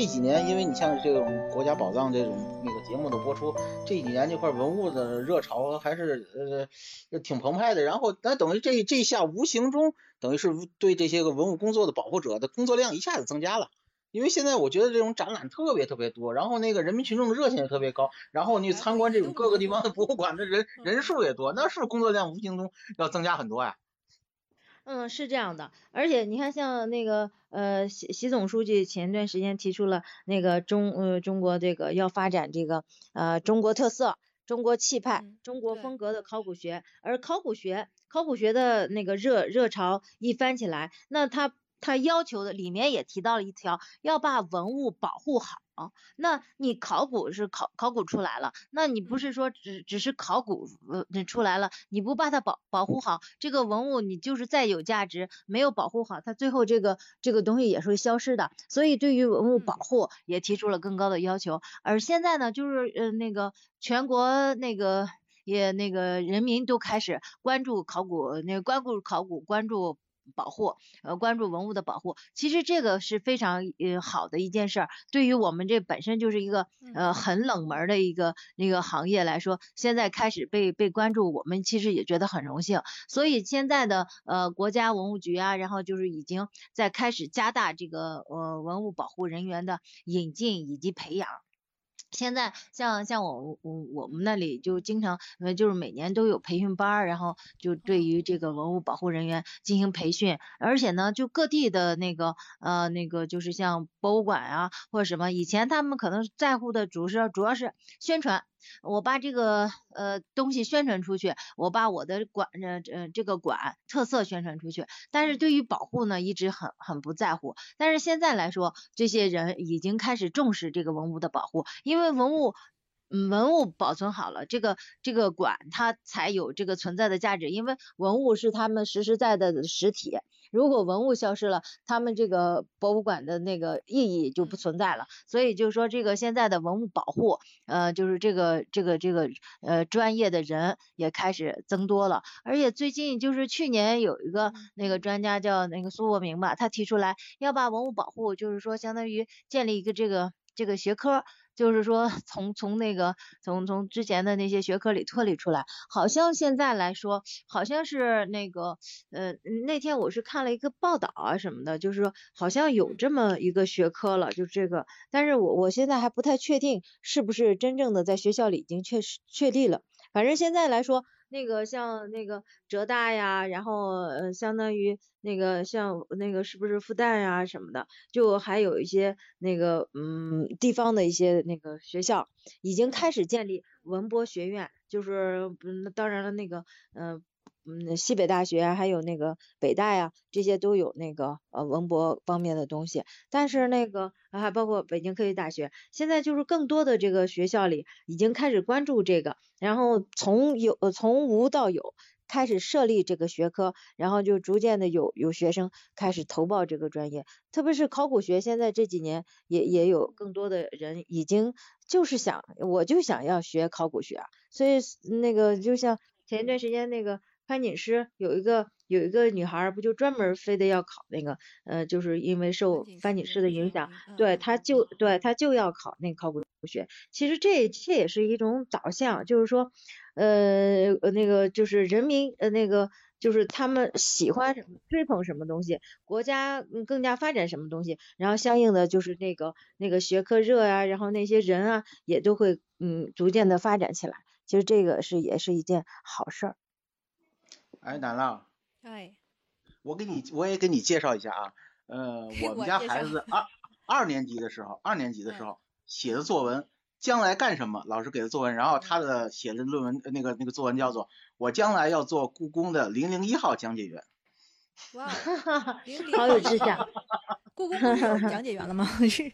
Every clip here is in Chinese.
这几年，因为你像这种国家宝藏这种那个节目的播出，这几年这块文物的热潮还是呃挺澎湃的。然后，那等于这这下无形中等于是对这些个文物工作的保护者的工作量一下子增加了。因为现在我觉得这种展览特别特别多，然后那个人民群众的热情也特别高，然后你参观这种各个地方的博物馆的人人数也多，那是工作量无形中要增加很多呀。嗯，是这样的，而且你看，像那个呃，习习总书记前段时间提出了那个中呃中国这个要发展这个呃中国特色、中国气派、中国风格的考古学，而考古学考古学的那个热热潮一翻起来，那他他要求的里面也提到了一条，要把文物保护好。那你考古是考考古出来了，那你不是说只只是考古呃出来了，你不把它保保护好，这个文物你就是再有价值，没有保护好，它最后这个这个东西也是会消失的。所以对于文物保护也提出了更高的要求。而现在呢，就是呃那个全国那个也那个人民都开始关注考古，那个关注考古，关注。保护呃关注文物的保护，其实这个是非常呃好的一件事儿。对于我们这本身就是一个呃很冷门的一个那个行业来说，现在开始被被关注，我们其实也觉得很荣幸。所以现在的呃国家文物局啊，然后就是已经在开始加大这个呃文物保护人员的引进以及培养。现在像像我我我们那里就经常呃就是每年都有培训班，然后就对于这个文物保护人员进行培训，而且呢就各地的那个呃那个就是像博物馆啊或者什么，以前他们可能在乎的主是主要是宣传。我把这个呃东西宣传出去，我把我的馆呃呃这个馆特色宣传出去，但是对于保护呢一直很很不在乎。但是现在来说，这些人已经开始重视这个文物的保护，因为文物文物保存好了，这个这个馆它才有这个存在的价值，因为文物是他们实实在在的实体。如果文物消失了，他们这个博物馆的那个意义就不存在了。所以就是说，这个现在的文物保护，呃，就是这个这个这个呃专业的人也开始增多了。而且最近就是去年有一个那个专家叫那个苏国明吧，他提出来要把文物保护，就是说相当于建立一个这个这个学科。就是说，从从那个从从之前的那些学科里脱离出来，好像现在来说，好像是那个呃那天我是看了一个报道啊什么的，就是说好像有这么一个学科了，就这个，但是我我现在还不太确定是不是真正的在学校里已经确实确立了，反正现在来说。那个像那个浙大呀，然后呃相当于那个像那个是不是复旦呀什么的，就还有一些那个嗯地方的一些那个学校已经开始建立文博学院，就是嗯当然了那个嗯。嗯，西北大学还有那个北大呀，这些都有那个呃文博方面的东西。但是那个还包括北京科技大学，现在就是更多的这个学校里已经开始关注这个，然后从有从无到有开始设立这个学科，然后就逐渐的有有学生开始投报这个专业。特别是考古学，现在这几年也也有更多的人已经就是想，我就想要学考古学啊。所以那个就像前一段时间那个。潘锦诗有一个有一个女孩，不就专门非得要考那个，呃，就是因为受潘锦诗的影响，对，她就对她就要考那个考古学。其实这这也是一种导向，就是说，呃，那个就是人民呃那个就是他们喜欢什么，追捧什么东西，国家更加发展什么东西，然后相应的就是那个那个学科热呀，然后那些人啊也都会嗯逐渐的发展起来。其实这个是也是一件好事儿。哎，楠浪，哎，我给你，我也给你介绍一下啊，呃，我们家孩子二二年级的时候，二年级的时候写的作文，将来干什么？老师给的作文，然后他的写的论文，那个那个作文叫做《我将来要做故宫的零零一号讲解员》。哇，好有志向。故宫不是有讲解员了吗？是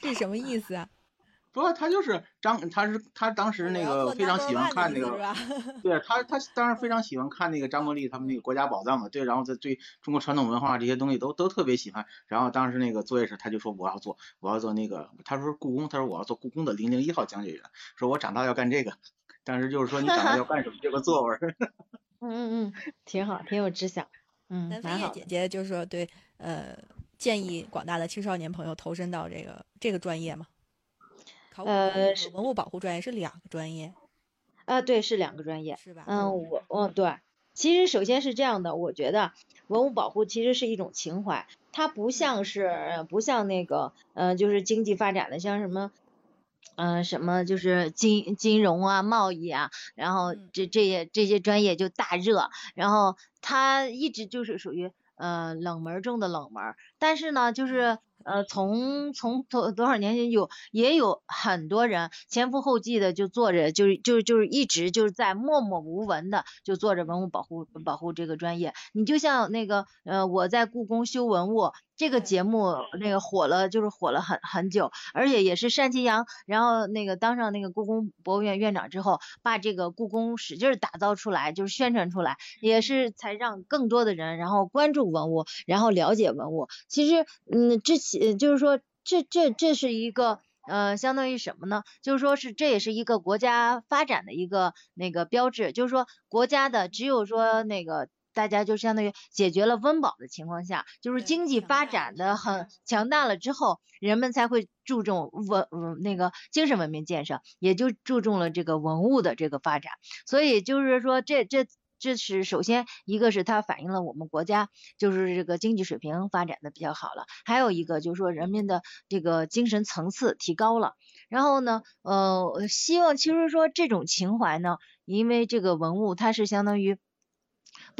这什么意思啊？不，他就是张，他是他当时那个非常喜欢看那个，对他他当时非常喜欢看那个张国立他们那个国家宝藏嘛，对，然后他对中国传统文化这些东西都都特别喜欢，然后当时那个作业时他就说我要做我要做那个，他说故宫，他说我要做故宫的零零一号讲解员，说我长大要干这个，当时就是说你长大要干什么 这个作文。嗯嗯嗯，挺好，挺有志向。嗯，蛮好。姐姐就是说对，呃，建议广大的青少年朋友投身到这个这个专业嘛。呃，是文物保护专业是两个专业，啊，对，是两个专业，是吧？嗯，我，嗯，对，其实首先是这样的，我觉得文物保护其实是一种情怀，它不像是不像那个，呃，就是经济发展的，像什么，嗯，什么就是金金融啊、贸易啊，然后这这些这些专业就大热，然后它一直就是属于呃冷门中的冷门，但是呢，就是。呃，从从多多少年前有也有很多人前赴后继的就做着，就是就是就是一直就是在默默无闻的就做着文物保护保护这个专业。你就像那个呃，我在故宫修文物这个节目那个火了，就是火了很很久，而且也是单霁阳，然后那个当上那个故宫博物院院长之后，把这个故宫使劲打造出来，就是宣传出来，也是才让更多的人然后关注文物，然后了解文物。其实嗯，之前。就是说，这这这是一个呃，相当于什么呢？就是说是这也是一个国家发展的一个那个标志。就是说，国家的只有说那个大家就相当于解决了温饱的情况下，就是经济发展的很强大了之后，人们才会注重文嗯那个精神文明建设，也就注重了这个文物的这个发展。所以就是说，这这。这是首先一个是它反映了我们国家就是这个经济水平发展的比较好了，还有一个就是说人民的这个精神层次提高了。然后呢，呃，希望其实说这种情怀呢，因为这个文物它是相当于。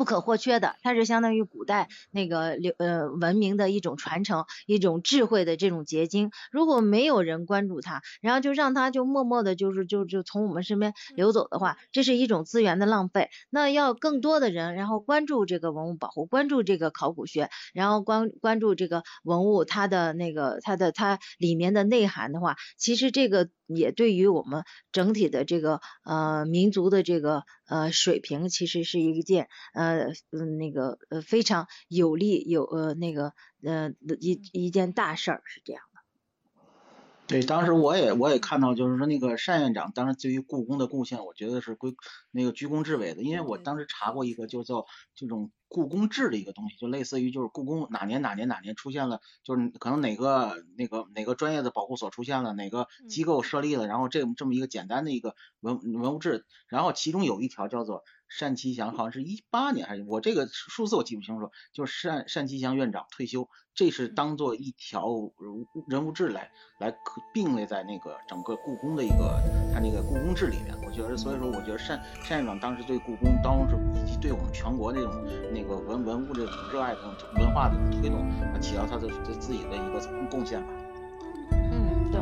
不可或缺的，它是相当于古代那个流呃文明的一种传承，一种智慧的这种结晶。如果没有人关注它，然后就让它就默默的，就是就就从我们身边流走的话，这是一种资源的浪费。那要更多的人，然后关注这个文物保护，关注这个考古学，然后关关注这个文物它的那个它的它里面的内涵的话，其实这个。也对于我们整体的这个呃民族的这个呃水平，其实是一件呃嗯那个呃非常有利有呃那个呃一一件大事儿，是这样的。对，当时我也我也看到，就是说那个单院长当时对于故宫的贡献，我觉得是归那个居功至伟的。因为我当时查过一个，就叫这种故宫志的一个东西，就类似于就是故宫哪年哪年哪年出现了，就是可能哪个那个哪个专业的保护所出现了，哪个机构设立了，然后这这么一个简单的一个文文物志，然后其中有一条叫做。单霁翔好像是一八年还是我这个数字我记不清楚，就是单单霁翔院长退休，这是当做一条人物志来来并列在那个整个故宫的一个他那个故宫志里面。我觉得所以说我觉得单单院长当时对故宫当时以及对我们全国那种那个文文物这种热爱的文化的推动，起到他的自己的一个贡献吧。嗯，对。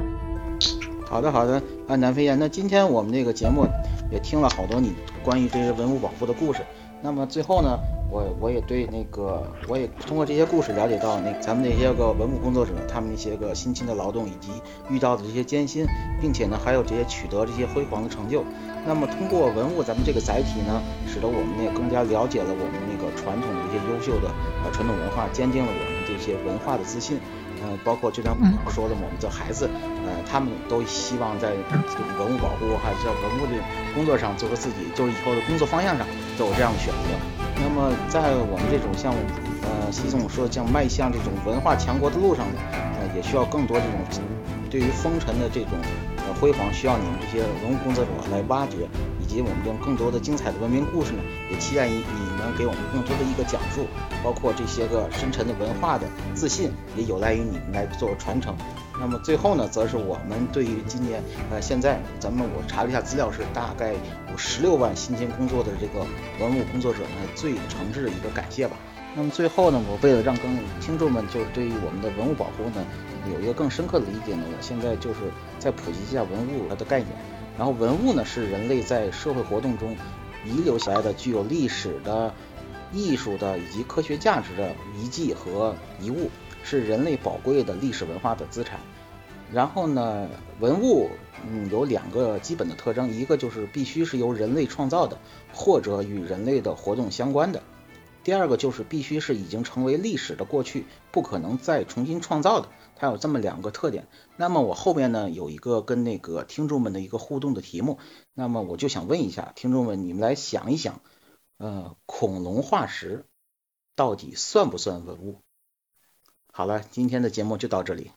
好的好的，啊南飞燕，那今天我们这个节目也听了好多你。关于这些文物保护的故事，那么最后呢，我我也对那个，我也通过这些故事了解到那咱们那些个文物工作者，他们那些个辛勤的劳动以及遇到的这些艰辛，并且呢，还有这些取得这些辉煌的成就。那么通过文物咱们这个载体呢，使得我们也更加了解了我们那个传统的一些优秀的呃传统文化，坚定了我们这些文化的自信。嗯，包括就像我说的，我们的孩子，呃，他们都希望在这种文物保护还是在文物的工作上做出自己，就是以后的工作方向上都有这样的选择。那么在我们这种像呃习总说像迈向这种文化强国的路上呢，呃，也需要更多这种对于风尘的这种呃辉煌，需要你们这些文物工作者来挖掘。以及我们用更多的精彩的文明故事呢，也期待你你们给我们更多的一个讲述，包括这些个深沉的文化的自信，也有赖于你们来做传承。那么最后呢，则是我们对于今年呃现在咱们我查了一下资料，是大概有十六万辛勤工作的这个文物工作者呢，最诚挚的一个感谢吧。那么最后呢，我为了让更听众们就是对于我们的文物保护呢有一个更深刻的理解呢，我现在就是在普及一下文物它的概念。然后文物呢，是人类在社会活动中遗留下来的具有历史的艺术的以及科学价值的遗迹和遗物，是人类宝贵的历史文化的资产。然后呢，文物嗯有两个基本的特征，一个就是必须是由人类创造的，或者与人类的活动相关的；第二个就是必须是已经成为历史的过去，不可能再重新创造的。它有这么两个特点。那么我后面呢有一个跟那个听众们的一个互动的题目，那么我就想问一下听众们，你们来想一想，呃，恐龙化石到底算不算文物？好了，今天的节目就到这里。